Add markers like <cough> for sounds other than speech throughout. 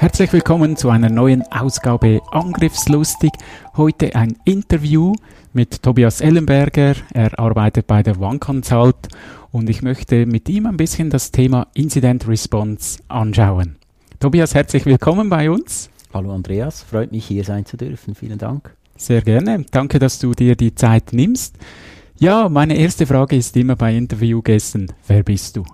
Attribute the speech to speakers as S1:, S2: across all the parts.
S1: Herzlich willkommen zu einer neuen Ausgabe Angriffslustig. Heute ein Interview mit Tobias Ellenberger. Er arbeitet bei der One Consult und ich möchte mit ihm ein bisschen das Thema Incident Response anschauen. Tobias, herzlich willkommen bei uns.
S2: Hallo Andreas, freut mich hier sein zu dürfen. Vielen Dank.
S1: Sehr gerne. Danke, dass du dir die Zeit nimmst. Ja, meine erste Frage ist immer bei Interviewgästen, wer bist du?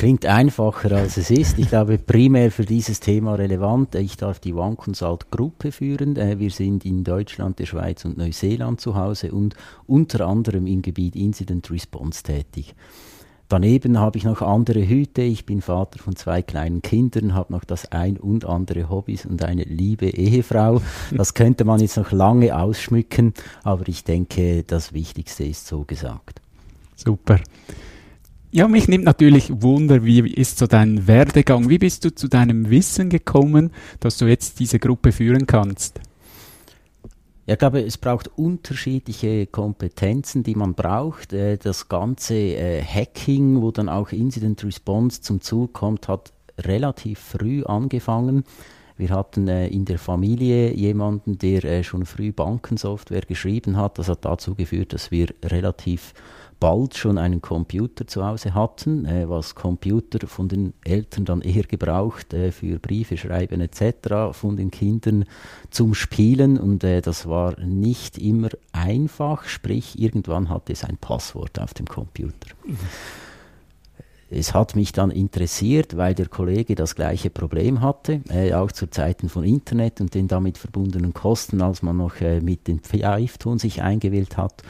S2: Klingt einfacher als es ist. Ich glaube, primär für dieses Thema relevant. Ich darf die One Consult Gruppe führen. Äh, wir sind in Deutschland, der Schweiz und Neuseeland zu Hause und unter anderem im Gebiet Incident Response tätig. Daneben habe ich noch andere Hüte. Ich bin Vater von zwei kleinen Kindern, habe noch das ein und andere Hobbys und eine liebe Ehefrau. Das könnte man jetzt noch lange ausschmücken, aber ich denke, das Wichtigste ist so gesagt.
S1: Super. Ja, mich nimmt natürlich Wunder, wie ist so dein Werdegang? Wie bist du zu deinem Wissen gekommen, dass du jetzt diese Gruppe führen kannst?
S2: Ja, ich glaube, es braucht unterschiedliche Kompetenzen, die man braucht. Äh, das ganze äh, Hacking, wo dann auch Incident Response zum Zug kommt, hat relativ früh angefangen. Wir hatten äh, in der Familie jemanden, der schon früh Bankensoftware geschrieben hat. Das hat dazu geführt, dass wir relativ bald schon einen Computer zu Hause hatten, äh, was Computer von den Eltern dann eher gebraucht äh, für Briefe schreiben etc., von den Kindern zum Spielen und äh, das war nicht immer einfach, sprich irgendwann hatte es ein Passwort auf dem Computer. Es hat mich dann interessiert, weil der Kollege das gleiche Problem hatte, äh, auch zu Zeiten von Internet und den damit verbundenen Kosten, als man noch äh, mit dem Pfeifton sich eingewählt hat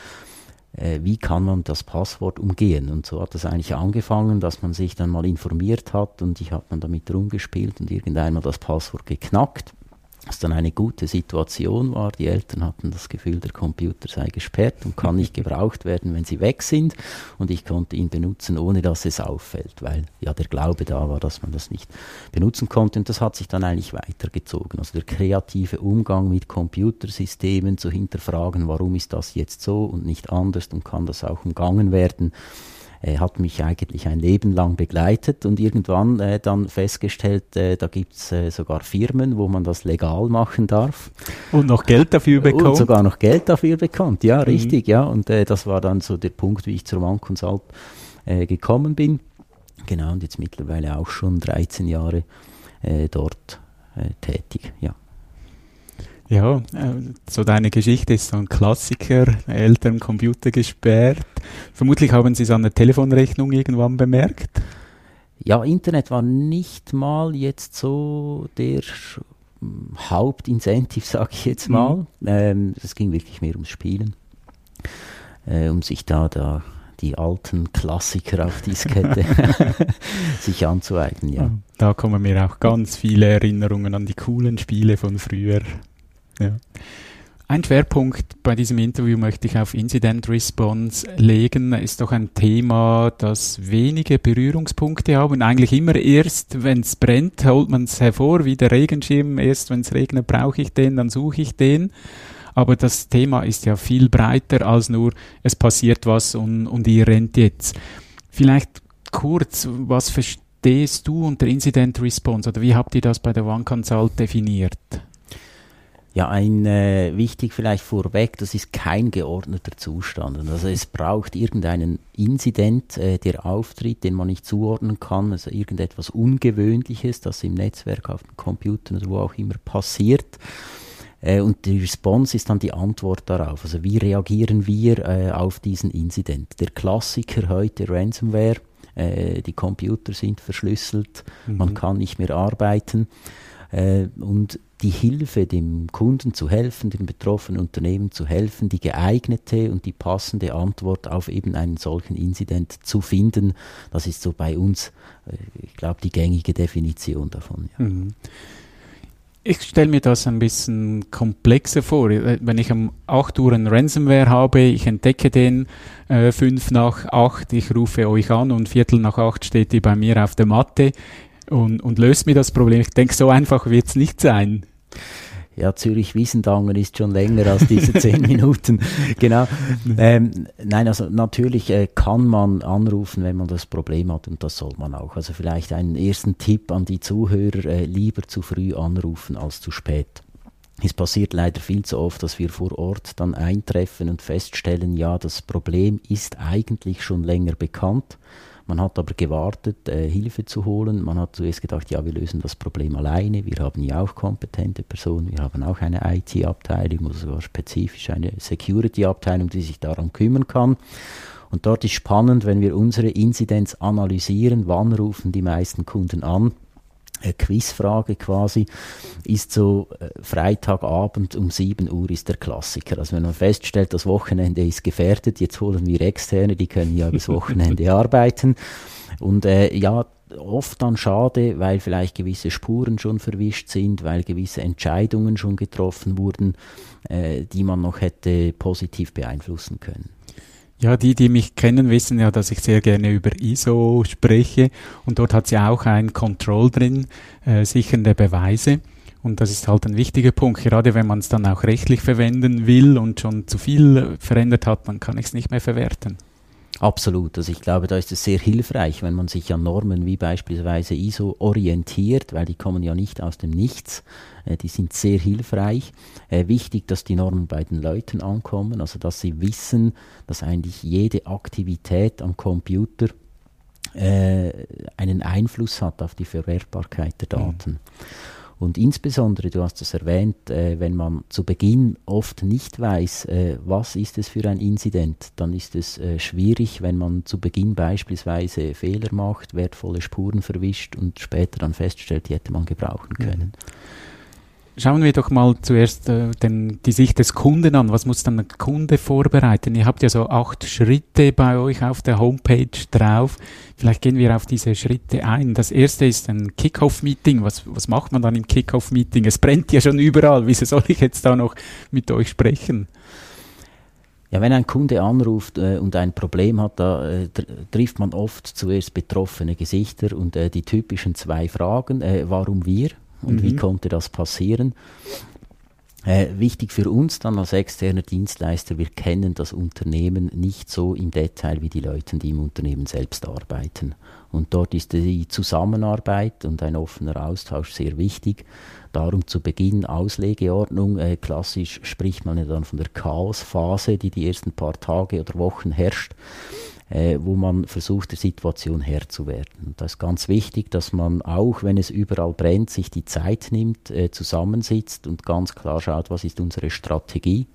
S2: wie kann man das Passwort umgehen. Und so hat es eigentlich angefangen, dass man sich dann mal informiert hat und ich habe dann damit rumgespielt und irgendeinmal das Passwort geknackt was dann eine gute Situation war. Die Eltern hatten das Gefühl, der Computer sei gesperrt und kann nicht gebraucht werden, wenn sie weg sind. Und ich konnte ihn benutzen, ohne dass es auffällt, weil ja der Glaube da war, dass man das nicht benutzen konnte. Und das hat sich dann eigentlich weitergezogen. Also der kreative Umgang mit Computersystemen zu hinterfragen, warum ist das jetzt so und nicht anders und kann das auch umgangen werden äh, hat mich eigentlich ein Leben lang begleitet und irgendwann äh, dann festgestellt, äh, da gibt's äh, sogar Firmen, wo man das legal machen darf.
S1: Und noch Geld dafür bekommt. Und
S2: sogar noch Geld dafür bekommt, ja, mhm. richtig, ja. Und äh, das war dann so der Punkt, wie ich zur One Consult äh, gekommen bin. Genau, und jetzt mittlerweile auch schon 13 Jahre äh, dort äh, tätig, ja.
S1: Ja, äh, so deine Geschichte ist so ein Klassiker. Eltern Computer gesperrt. Vermutlich haben Sie es an der Telefonrechnung irgendwann bemerkt.
S2: Ja, Internet war nicht mal jetzt so der Hauptincentive, <laughs> sage ich jetzt mal. Mhm. Ähm, es ging wirklich mehr ums Spielen, äh, um sich da, da die alten Klassiker auf Diskette <laughs> <laughs> sich anzueignen. Ja.
S1: Da kommen mir auch ganz viele Erinnerungen an die coolen Spiele von früher. Ja. Ein Schwerpunkt bei diesem Interview möchte ich auf Incident Response legen. Ist doch ein Thema, das wenige Berührungspunkte haben. Eigentlich immer erst, wenn es brennt, holt man es hervor, wie der Regenschirm. Erst wenn es regnet, brauche ich den, dann suche ich den. Aber das Thema ist ja viel breiter als nur, es passiert was und, und ihr rennt jetzt. Vielleicht kurz, was verstehst du unter Incident Response oder wie habt ihr das bei der One Consult definiert?
S2: Ja, ein äh, wichtig vielleicht vorweg, das ist kein geordneter Zustand. Also es braucht irgendeinen Inzident, äh, der auftritt, den man nicht zuordnen kann, also irgendetwas Ungewöhnliches, das im Netzwerk, auf dem Computer oder wo auch immer passiert. Äh, und die Response ist dann die Antwort darauf. Also wie reagieren wir äh, auf diesen Inzident? Der Klassiker heute Ransomware, äh, die Computer sind verschlüsselt, mhm. man kann nicht mehr arbeiten. Äh, und die Hilfe, dem Kunden zu helfen, dem betroffenen Unternehmen zu helfen, die geeignete und die passende Antwort auf eben einen solchen Incident zu finden, das ist so bei uns, äh, ich glaube, die gängige Definition davon. Ja. Mhm.
S1: Ich stelle mir das ein bisschen komplexer vor. Äh, wenn ich um 8 Uhr ein Ransomware habe, ich entdecke den äh, 5 nach 8, ich rufe euch an und Viertel nach 8 steht die bei mir auf der Matte und, und löst mir das Problem. Ich denke, so einfach wird es nicht sein.
S2: Ja, Zürich-Wiesendangen ist schon länger als diese <laughs> zehn Minuten. Genau. Ähm, nein, also natürlich äh, kann man anrufen, wenn man das Problem hat und das soll man auch. Also vielleicht einen ersten Tipp an die Zuhörer, äh, lieber zu früh anrufen als zu spät. Es passiert leider viel zu oft, dass wir vor Ort dann eintreffen und feststellen, ja, das Problem ist eigentlich schon länger bekannt man hat aber gewartet, äh, Hilfe zu holen. Man hat zuerst gedacht, ja, wir lösen das Problem alleine. Wir haben ja auch kompetente Personen. Wir haben auch eine IT-Abteilung oder sogar spezifisch eine Security-Abteilung, die sich darum kümmern kann. Und dort ist spannend, wenn wir unsere Inzidenz analysieren, wann rufen die meisten Kunden an Quizfrage quasi, ist so äh, Freitagabend um 7 Uhr ist der Klassiker. Also wenn man feststellt, das Wochenende ist gefährdet, jetzt holen wir Externe, die können ja übers Wochenende <laughs> arbeiten. Und äh, ja, oft dann schade, weil vielleicht gewisse Spuren schon verwischt sind, weil gewisse Entscheidungen schon getroffen wurden, äh, die man noch hätte positiv beeinflussen können.
S1: Ja, die, die mich kennen, wissen ja, dass ich sehr gerne über ISO spreche und dort hat sie auch ein Control drin, äh, sichernde Beweise. Und das ist halt ein wichtiger Punkt, gerade wenn man es dann auch rechtlich verwenden will und schon zu viel verändert hat, dann kann ich es nicht mehr verwerten.
S2: Absolut. Also ich glaube, da ist es sehr hilfreich, wenn man sich an Normen wie beispielsweise ISO orientiert, weil die kommen ja nicht aus dem Nichts. Äh, die sind sehr hilfreich. Äh, wichtig, dass die Normen bei den Leuten ankommen, also dass sie wissen, dass eigentlich jede Aktivität am Computer äh, einen Einfluss hat auf die Verwertbarkeit der mhm. Daten. Mhm. Und insbesondere, du hast es erwähnt, äh, wenn man zu Beginn oft nicht weiß, äh, was ist es für ein Inzident, dann ist es äh, schwierig, wenn man zu Beginn beispielsweise Fehler macht, wertvolle Spuren verwischt und später dann feststellt, die hätte man gebrauchen können. Mhm.
S1: Schauen wir doch mal zuerst äh, den, die Sicht des Kunden an. Was muss dann der Kunde vorbereiten? Ihr habt ja so acht Schritte bei euch auf der Homepage drauf. Vielleicht gehen wir auf diese Schritte ein. Das erste ist ein Kickoff-Meeting. Was, was macht man dann im Kickoff-Meeting? Es brennt ja schon überall. Wieso soll ich jetzt da noch mit euch sprechen?
S2: Ja, wenn ein Kunde anruft äh, und ein Problem hat, da äh, trifft man oft zuerst betroffene Gesichter und äh, die typischen zwei Fragen, äh, warum wir und mhm. wie konnte das passieren. Äh, wichtig für uns dann als externer Dienstleister, wir kennen das Unternehmen nicht so im Detail wie die Leute, die im Unternehmen selbst arbeiten. Und dort ist die Zusammenarbeit und ein offener Austausch sehr wichtig. Darum zu Beginn Auslegeordnung. Äh, klassisch spricht man ja dann von der Chaosphase, die die ersten paar Tage oder Wochen herrscht äh, wo man versucht, der Situation Herr zu werden. Und das ist ganz wichtig, dass man auch, wenn es überall brennt, sich die Zeit nimmt, äh, zusammensitzt und ganz klar schaut, was ist unsere Strategie,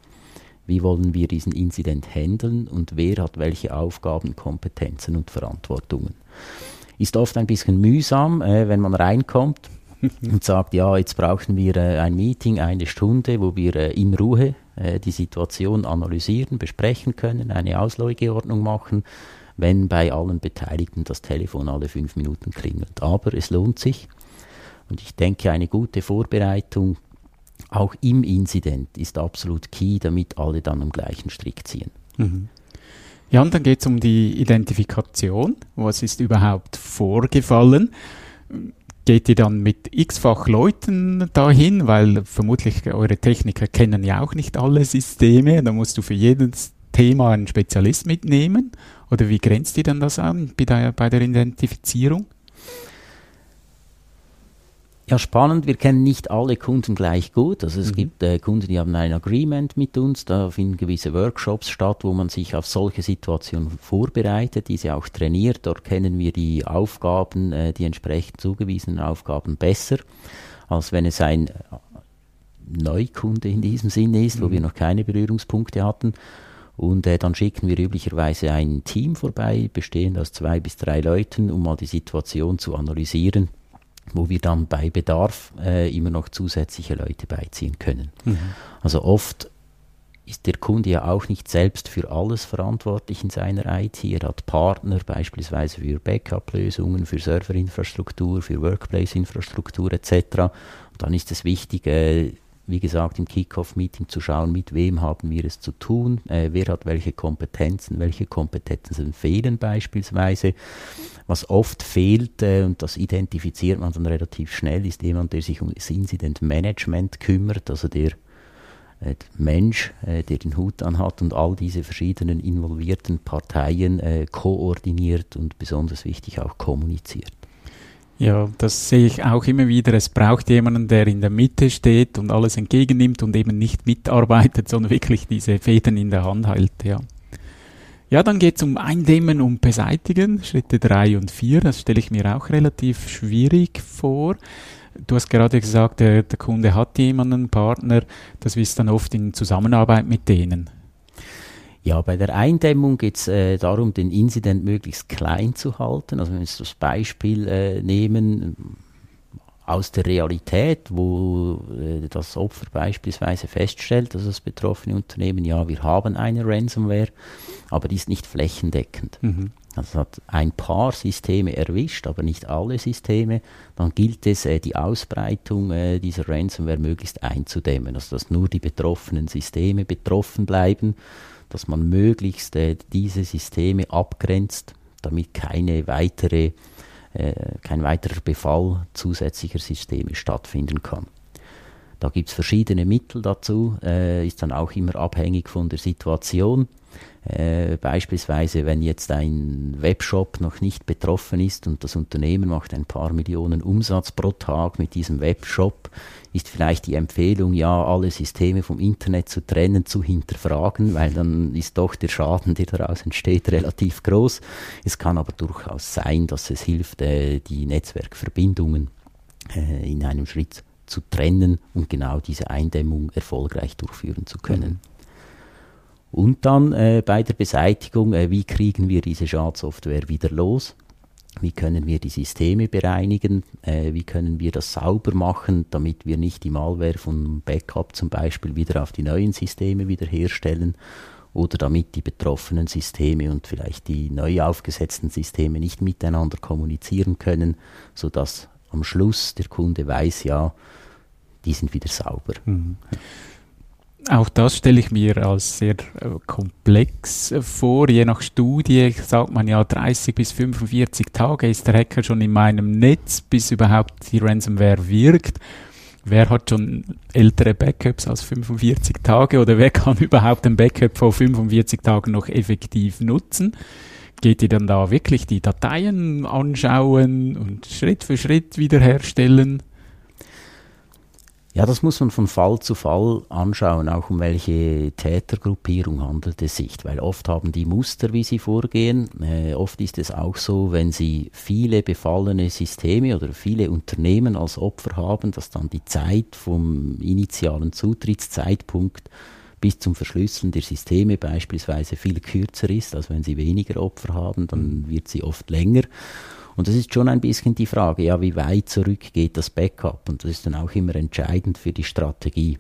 S2: wie wollen wir diesen Incident handeln und wer hat welche Aufgaben, Kompetenzen und Verantwortungen. Ist oft ein bisschen mühsam, äh, wenn man reinkommt <laughs> und sagt, ja, jetzt brauchen wir äh, ein Meeting, eine Stunde, wo wir äh, in Ruhe äh, die Situation analysieren, besprechen können, eine Auslegeordnung machen, wenn bei allen Beteiligten das Telefon alle fünf Minuten klingelt. Aber es lohnt sich und ich denke, eine gute Vorbereitung auch im Incident ist absolut key, damit alle dann am gleichen Strick ziehen. Mhm.
S1: Ja, und dann geht es um die Identifikation. Was ist überhaupt vorgefallen? Geht ihr dann mit x-fach Leuten dahin, weil vermutlich eure Techniker kennen ja auch nicht alle Systeme, da musst du für jedes Thema einen Spezialist mitnehmen? Oder wie grenzt ihr dann das an bei der, bei der Identifizierung?
S2: Ja, spannend. Wir kennen nicht alle Kunden gleich gut. Also es mhm. gibt äh, Kunden, die haben ein Agreement mit uns. Da finden gewisse Workshops statt, wo man sich auf solche Situationen vorbereitet, diese auch trainiert. Dort kennen wir die Aufgaben, äh, die entsprechend zugewiesenen Aufgaben besser, als wenn es ein äh, Neukunde in diesem Sinne ist, mhm. wo wir noch keine Berührungspunkte hatten. Und äh, dann schicken wir üblicherweise ein Team vorbei, bestehend aus zwei bis drei Leuten, um mal die Situation zu analysieren wo wir dann bei Bedarf äh, immer noch zusätzliche Leute beiziehen können.
S1: Mhm.
S2: Also oft ist der Kunde ja auch nicht selbst für alles verantwortlich in seiner IT. Er hat Partner beispielsweise für Backup-Lösungen, für Serverinfrastruktur, für Workplace-Infrastruktur etc. Und dann ist es wichtig, äh, wie gesagt, im Kickoff-Meeting zu schauen, mit wem haben wir es zu tun, äh, wer hat welche Kompetenzen, welche Kompetenzen fehlen beispielsweise. Was oft fehlt, äh, und das identifiziert man dann relativ schnell, ist jemand, der sich um das Incident Management kümmert, also der äh, Mensch, äh, der den Hut anhat und all diese verschiedenen involvierten Parteien äh, koordiniert und besonders wichtig auch kommuniziert.
S1: Ja, das sehe ich auch immer wieder. Es braucht jemanden, der in der Mitte steht und alles entgegennimmt und eben nicht mitarbeitet, <laughs> sondern wirklich diese Fäden in der Hand hält. Ja, ja dann geht es um Eindämmen und Beseitigen, Schritte drei und vier. Das stelle ich mir auch relativ schwierig vor. Du hast gerade gesagt, der, der Kunde hat jemanden, einen Partner. Das ist dann oft in Zusammenarbeit mit denen.
S2: Ja, bei der Eindämmung geht es äh, darum, den Incident möglichst klein zu halten. Also wenn wir jetzt das Beispiel äh, nehmen aus der Realität, wo äh, das Opfer beispielsweise feststellt, dass das betroffene Unternehmen, ja, wir haben eine Ransomware, aber die ist nicht flächendeckend. Mhm. Also es hat ein paar Systeme erwischt, aber nicht alle Systeme. Dann gilt es, äh, die Ausbreitung äh, dieser Ransomware möglichst einzudämmen, also dass nur die betroffenen Systeme betroffen bleiben, dass man möglichst äh, diese Systeme abgrenzt, damit keine weitere, kein weiterer Befall zusätzlicher Systeme stattfinden kann. Da gibt es verschiedene Mittel dazu, ist dann auch immer abhängig von der Situation. Äh, beispielsweise, wenn jetzt ein Webshop noch nicht betroffen ist und das Unternehmen macht ein paar Millionen Umsatz pro Tag mit diesem Webshop, ist vielleicht die Empfehlung, ja, alle Systeme vom Internet zu trennen, zu hinterfragen, weil dann ist doch der Schaden, der daraus entsteht, relativ groß. Es kann aber durchaus sein, dass es hilft, äh, die Netzwerkverbindungen äh, in einem Schritt zu trennen und genau diese Eindämmung erfolgreich durchführen zu können. Mhm. Und dann äh, bei der Beseitigung, äh, wie kriegen wir diese Schadsoftware wieder los? Wie können wir die Systeme bereinigen? Äh, wie können wir das sauber machen, damit wir nicht die Malware vom Backup zum Beispiel wieder auf die neuen Systeme wiederherstellen? Oder damit die betroffenen Systeme und vielleicht die neu aufgesetzten Systeme nicht miteinander kommunizieren können, sodass am Schluss der Kunde weiß, ja, die sind wieder sauber. Mhm.
S1: Auch das stelle ich mir als sehr äh, komplex äh, vor. Je nach Studie sagt man ja 30 bis 45 Tage ist der Hacker schon in meinem Netz, bis überhaupt die Ransomware wirkt. Wer hat schon ältere Backups als 45 Tage oder wer kann <laughs> überhaupt ein Backup vor 45 Tagen noch effektiv nutzen? Geht ihr dann da wirklich die Dateien anschauen und Schritt für Schritt wiederherstellen?
S2: Ja, das muss man von Fall zu Fall anschauen, auch um welche Tätergruppierung handelt es sich, weil oft haben die Muster, wie sie vorgehen. Äh, oft ist es auch so, wenn sie viele befallene Systeme oder viele Unternehmen als Opfer haben, dass dann die Zeit vom initialen Zutrittszeitpunkt bis zum Verschlüsseln der Systeme beispielsweise viel kürzer ist, als wenn sie weniger Opfer haben, dann wird sie oft länger. Und das ist schon ein bisschen die Frage, ja, wie weit zurück geht das Backup? Und das ist dann auch immer entscheidend für die Strategie.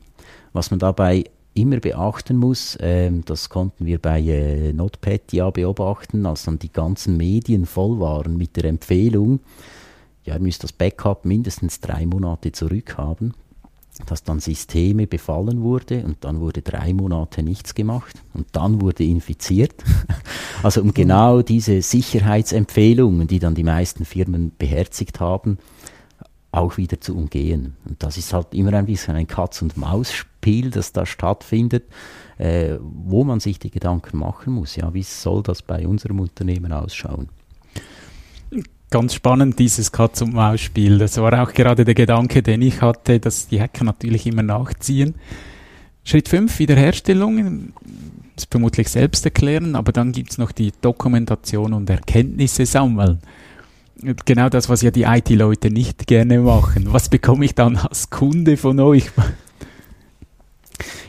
S2: Was man dabei immer beachten muss, ähm, das konnten wir bei äh, Notepad ja beobachten, als dann die ganzen Medien voll waren mit der Empfehlung, ja, ihr müsst das Backup mindestens drei Monate zurück haben dass dann Systeme befallen wurde und dann wurde drei Monate nichts gemacht und dann wurde infiziert. <laughs> Also um genau diese Sicherheitsempfehlungen, die dann die meisten Firmen beherzigt haben, auch wieder zu umgehen. Und das ist halt immer ein bisschen ein Katz-und-Maus-Spiel, das da stattfindet, äh, wo man sich die Gedanken machen muss. Ja, wie soll das bei unserem Unternehmen ausschauen?
S1: Ganz spannend, dieses Katz-und-Maus-Spiel. Das war auch gerade der Gedanke, den ich hatte, dass die Hacker natürlich immer nachziehen. Schritt 5, Wiederherstellung. Ist vermutlich selbst erklären, aber dann gibt es noch die Dokumentation und Erkenntnisse sammeln. Genau das, was ja die IT-Leute nicht gerne machen. Was bekomme ich dann als Kunde von euch?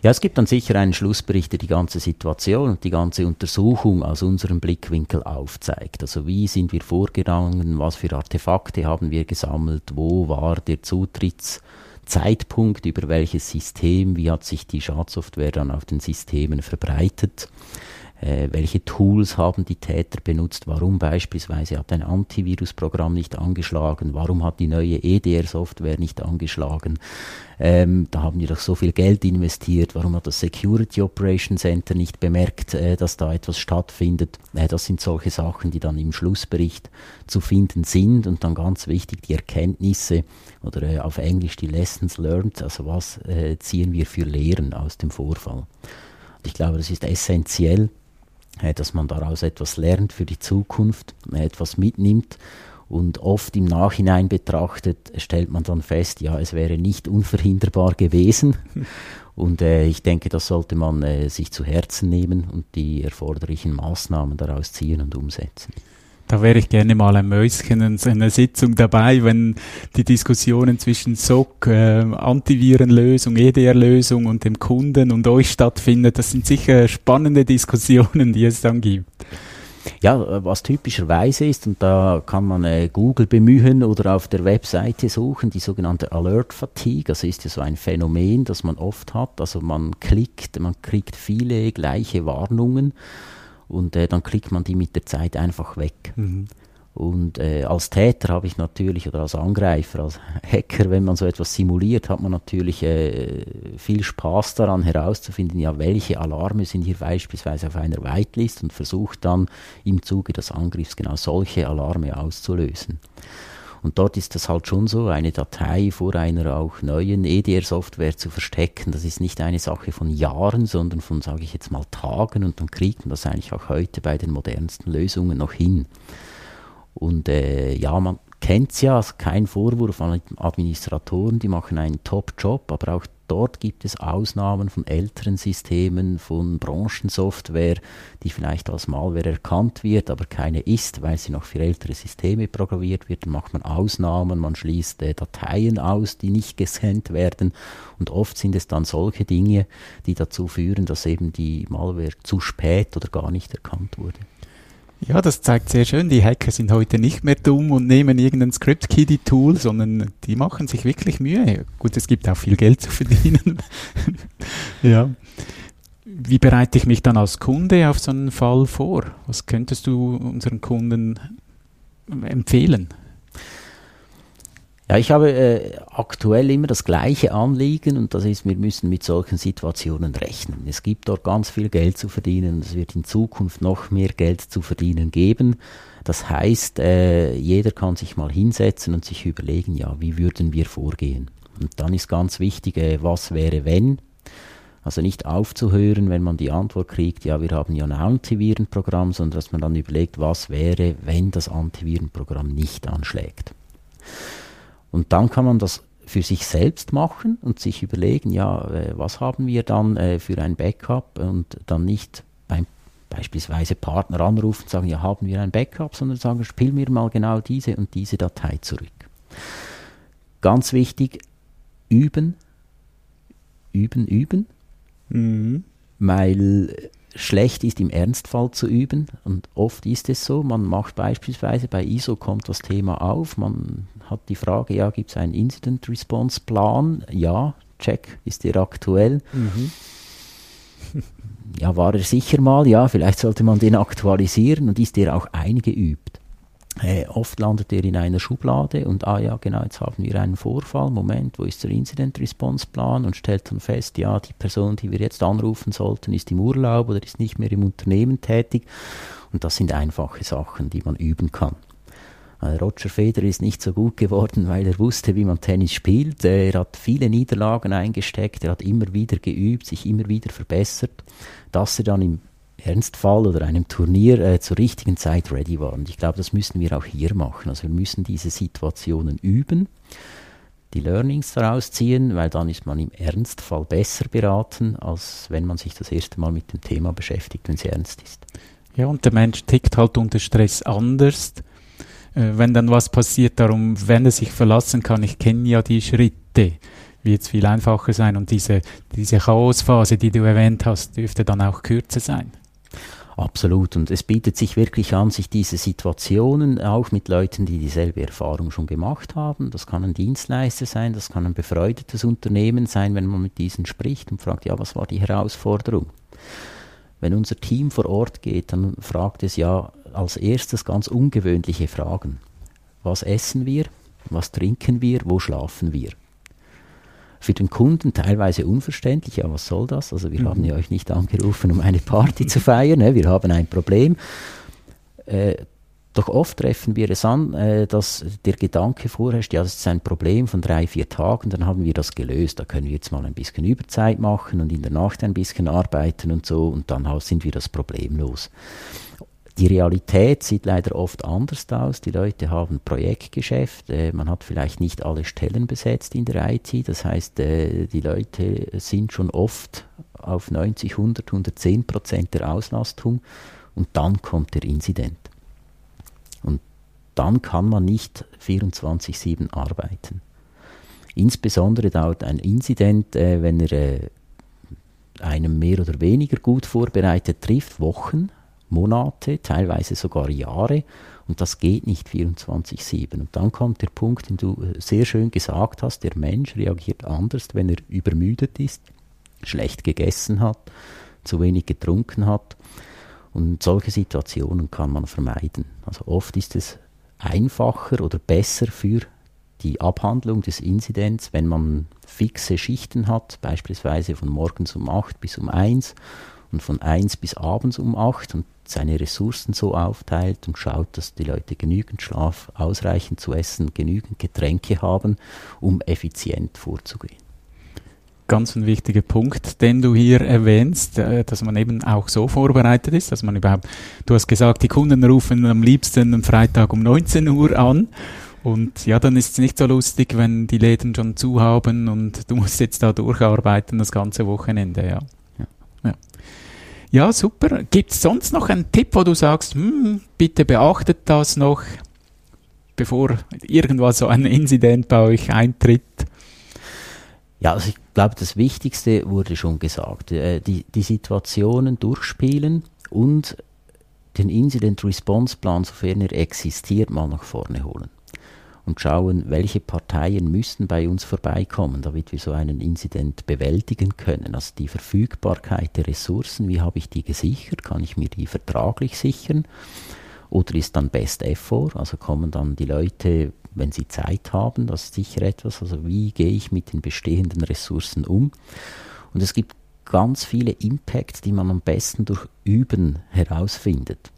S2: Ja, es gibt dann sicher einen Schlussbericht, der die ganze Situation und die ganze Untersuchung aus unserem Blickwinkel aufzeigt. Also wie sind wir vorgegangen, was für Artefakte haben wir gesammelt, wo war der Zutrittszeitpunkt, über welches System, wie hat sich die Schadsoftware dann auf den Systemen verbreitet äh, welche Tools haben die Täter benutzt, warum beispielsweise hat ein Antivirusprogramm nicht angeschlagen, warum hat die neue EDR-Software nicht angeschlagen, ähm, da haben die doch so viel Geld investiert, warum hat das Security Operation Center nicht bemerkt, äh, dass da etwas stattfindet. Äh, das sind solche Sachen, die dann im Schlussbericht zu finden sind und dann ganz wichtig die Erkenntnisse oder äh, auf Englisch die Lessons learned, also was äh, ziehen wir für Lehren aus dem Vorfall. Und ich glaube, das ist essentiell, dass man daraus etwas lernt für die Zukunft, äh, etwas mitnimmt. Und oft im Nachhinein betrachtet stellt man dann fest, ja, es wäre nicht unverhinderbar gewesen. <laughs> Und äh, ich denke, das sollte man äh, sich zu Herzen nehmen und die erforderlichen Maßnahmen daraus ziehen und umsetzen.
S1: Da wäre ich gerne mal ein Mäuschen in einer Sitzung dabei, wenn die Diskussionen zwischen SOC, äh, Antivirenlösung, EDR-Lösung und dem Kunden und euch stattfindet. Das sind sicher spannende Diskussionen, die es dann gibt.
S2: Ja, was typischerweise ist, und da kann man äh, Google bemühen oder auf der Webseite suchen, die sogenannte Alert Fatigue, also ist ja so ein Phänomen, das man oft hat. Also man klickt, man kriegt viele gleiche Warnungen und äh, dann klickt man die mit der Zeit einfach weg. Mhm. Und äh, als Täter habe ich natürlich, oder als Angreifer, als Hacker, wenn man so etwas simuliert, hat man natürlich äh, viel Spaß daran herauszufinden, ja, welche Alarme sind hier beispielsweise auf einer Whitelist und versucht dann im Zuge des Angriffs genau solche Alarme auszulösen. Und dort ist das halt schon so, eine Datei vor einer auch neuen EDR-Software zu verstecken. Das ist nicht eine Sache von Jahren, sondern von, sage ich jetzt mal, Tagen. Und dann kriegt man das eigentlich auch heute bei den modernsten Lösungen noch hin. Und äh, ja, man kennt es ja, also kein Vorwurf an Administratoren, die machen einen Top-Job, aber auch dort gibt es Ausnahmen von älteren Systemen, von Branchensoftware, die vielleicht als Malware erkannt wird, aber keine ist, weil sie noch für ältere Systeme programmiert wird. Dann macht man Ausnahmen, man schließt äh, Dateien aus, die nicht gescannt werden. Und oft sind es dann solche Dinge, die dazu führen, dass eben die Malware zu spät oder gar nicht erkannt wurde.
S1: Ja, das zeigt sehr schön, die Hacker sind heute nicht mehr dumm und nehmen irgendein Script-Kiddie-Tool, sondern die machen sich wirklich Mühe. Gut, es gibt auch viel Geld zu verdienen. <laughs> ja. Wie bereite ich mich dann als Kunde auf so einen Fall vor? Was könntest du unseren Kunden empfehlen?
S2: Ja, ich habe äh, aktuell immer das gleiche Anliegen und das ist, wir müssen mit solchen Situationen rechnen. Es gibt dort ganz viel Geld zu verdienen, es wird in Zukunft noch mehr Geld zu verdienen geben. Das heißt, äh, jeder kann sich mal hinsetzen und sich überlegen, ja, wie würden wir vorgehen? Und dann ist ganz wichtig, äh, was wäre wenn? Also nicht aufzuhören, wenn man die Antwort kriegt, ja, wir haben ja ein Antivirenprogramm, sondern dass man dann überlegt, was wäre, wenn das Antivirenprogramm nicht anschlägt. Und dann kann man das für sich selbst machen und sich überlegen, ja, äh, was haben wir dann äh, für ein Backup und dann nicht beim beispielsweise Partner anrufen und sagen, ja, haben wir ein Backup, sondern sagen, spiel mir mal genau diese und diese Datei zurück. Ganz wichtig, üben, üben, üben, mhm. weil schlecht ist im Ernstfall zu üben und oft ist es so, man macht beispielsweise bei ISO kommt das Thema auf, man hat die Frage, ja, gibt es einen Incident Response Plan? Ja, check, ist der aktuell? Mhm. ja, war er sicher mal? Ja, vielleicht sollte man den aktualisieren und ist der auch eingeübt? Äh, oft landet er in einer Schublade und, ah ja, genau, jetzt haben wir einen Vorfall, Moment, wo ist der Incident Response Plan und stellt dann fest, ja, die Person, die wir jetzt anrufen sollten, ist im Urlaub oder ist nicht mehr im Unternehmen tätig. Und das sind einfache Sachen, die man üben kann. Äh, Roger Federer ist nicht so gut geworden, <laughs> weil er wusste, wie man Tennis spielt. Äh, er hat viele Niederlagen eingesteckt, er hat immer wieder geübt, sich immer wieder verbessert, dass er dann im Ernstfall oder einem Turnier äh, zur richtigen Zeit ready war. Und ich glaube, das müssen wir auch hier machen. Also wir müssen diese Situationen üben, die Learnings daraus ziehen, weil dann ist man im Ernstfall besser beraten, als wenn man sich das erste Mal mit dem Thema beschäftigt, wenn es ernst ist.
S1: Ja, und der Mensch tickt halt unter Stress anders. Äh, wenn dann was passiert, darum, wenn er sich verlassen kann, ich kenne ja die Schritte, wird es viel einfacher sein und diese, diese Chaosphase, die du erwähnt hast, dürfte dann auch kürzer sein.
S2: Absolut. Und es bietet sich wirklich an, sich diese Situationen auch mit Leuten, die dieselbe Erfahrung schon gemacht haben. Das kann ein Dienstleister sein, das kann ein befreundetes Unternehmen sein, wenn man mit diesen spricht und fragt, ja, was war die Herausforderung? Wenn unser Team vor Ort geht, dann fragt es ja als erstes ganz ungewöhnliche Fragen. Was essen wir? Was trinken wir? Wo schlafen wir? Für den Kunden teilweise unverständlich. Ja, was soll das? Also wir mhm. haben ja euch nicht angerufen, um eine Party zu feiern. Ne? Wir haben ein Problem. Äh, doch oft treffen wir es an, äh, dass der Gedanke vorherrscht, ja, das ist ein Problem von drei, vier Tagen, dann haben wir das gelöst. Da können wir jetzt mal ein bisschen Überzeit machen und in der Nacht ein bisschen arbeiten und so und dann sind wir das Problem los. Die Realität sieht leider oft anders aus. Die Leute haben Projektgeschäft. Äh, man hat vielleicht nicht alle Stellen besetzt in der IT. Das heißt, äh, die Leute sind schon oft auf 90, 100, 110 Prozent der Auslastung. Und dann kommt der Inzident. Und dann kann man nicht 24-7 arbeiten. Insbesondere dauert ein Inzident, äh, wenn er einem mehr oder weniger gut vorbereitet trifft, Wochen, Monate, teilweise sogar Jahre. Und das geht nicht 24-7. Und dann kommt der Punkt, den du äh, sehr schön gesagt hast, der Mensch reagiert anders, wenn er übermüdet ist, schlecht gegessen hat, zu wenig getrunken hat. Und solche Situationen kann man vermeiden. Also oft ist es einfacher oder besser für die Abhandlung des Inzidents, wenn man fixe Schichten hat, beispielsweise von morgens um 8 bis um 1 und von 1 bis abends um 8 und seine Ressourcen so aufteilt und schaut, dass die Leute genügend Schlaf, ausreichend zu essen, genügend Getränke haben, um effizient vorzugehen.
S1: Ganz ein wichtiger Punkt, den du hier erwähnst, äh, dass man eben auch so vorbereitet ist, dass man überhaupt, du hast gesagt, die Kunden rufen am liebsten am Freitag um 19 Uhr an und ja, dann ist es nicht so lustig, wenn die Läden schon zu haben und du musst jetzt da durcharbeiten das ganze Wochenende, ja. Ja, super. Gibt es sonst noch einen Tipp, wo du sagst, hm, bitte beachtet das noch, bevor irgendwas so ein Incident bei euch eintritt?
S2: Ja, also ich glaube, das Wichtigste wurde schon gesagt. Äh, die, die Situationen durchspielen und den Incident Response Plan, sofern er existiert, mal nach vorne holen und schauen, welche Parteien müssen bei uns vorbeikommen, damit wir so einen Incident bewältigen können. Also die Verfügbarkeit der Ressourcen, wie habe ich die gesichert? Kann ich mir die vertraglich sichern? Oder ist dann Best Effort? Also kommen dann die Leute, wenn sie Zeit haben, das ist sicher etwas. Also wie gehe ich mit den bestehenden Ressourcen um? Und es gibt ganz viele Impacts, die man am besten durch Üben herausfindet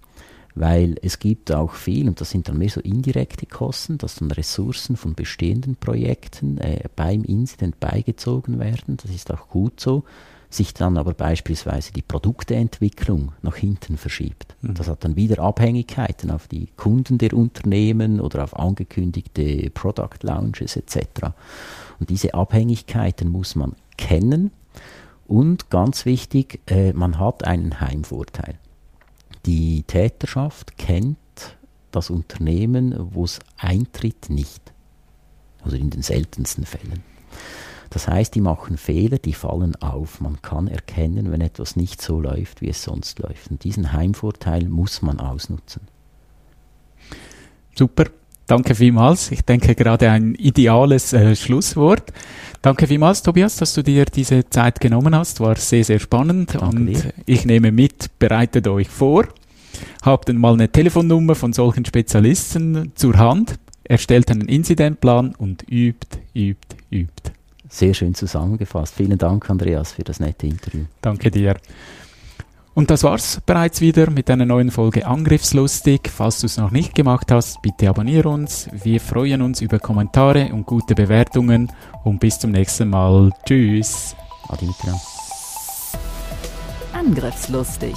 S2: weil es gibt auch viel, und das sind dann mehr so indirekte Kosten, dass dann Ressourcen von bestehenden Projekten äh, beim Incident beigezogen werden. Das ist auch gut so sich dann aber beispielsweise die Produkteentwicklung nach hinten verschiebt. Mhm. Das hat dann wieder Abhängigkeiten auf die Kunden der Unternehmen oder auf angekündigte Product Launches etc. Und diese Abhängigkeiten muss man kennen und ganz wichtig, äh, man hat einen Heimvorteil. Die Täterschaft kennt das Unternehmen, wo es eintritt, nicht. Also in den seltensten Fällen. Das heißt, die machen Fehler, die fallen auf. Man kann erkennen, wenn etwas nicht so läuft, wie es sonst läuft. Und diesen Heimvorteil muss man ausnutzen.
S1: Super. Danke vielmals. Ich denke gerade ein ideales äh, Schlusswort. Danke vielmals, Tobias, dass du dir diese Zeit genommen hast. War sehr, sehr spannend. Danke und dir. ich nehme mit, bereitet euch vor. Habt mal eine Telefonnummer von solchen Spezialisten zur Hand, erstellt einen Inzidentplan und übt, übt, übt.
S2: Sehr schön zusammengefasst. Vielen Dank, Andreas, für das nette Interview.
S1: Danke dir. Und das war's bereits wieder mit einer neuen Folge Angriffslustig. Falls du es noch nicht gemacht hast, bitte abonniere uns. Wir freuen uns über Kommentare und gute Bewertungen. Und bis zum nächsten Mal. Tschüss.
S2: Adi
S3: Angriffslustig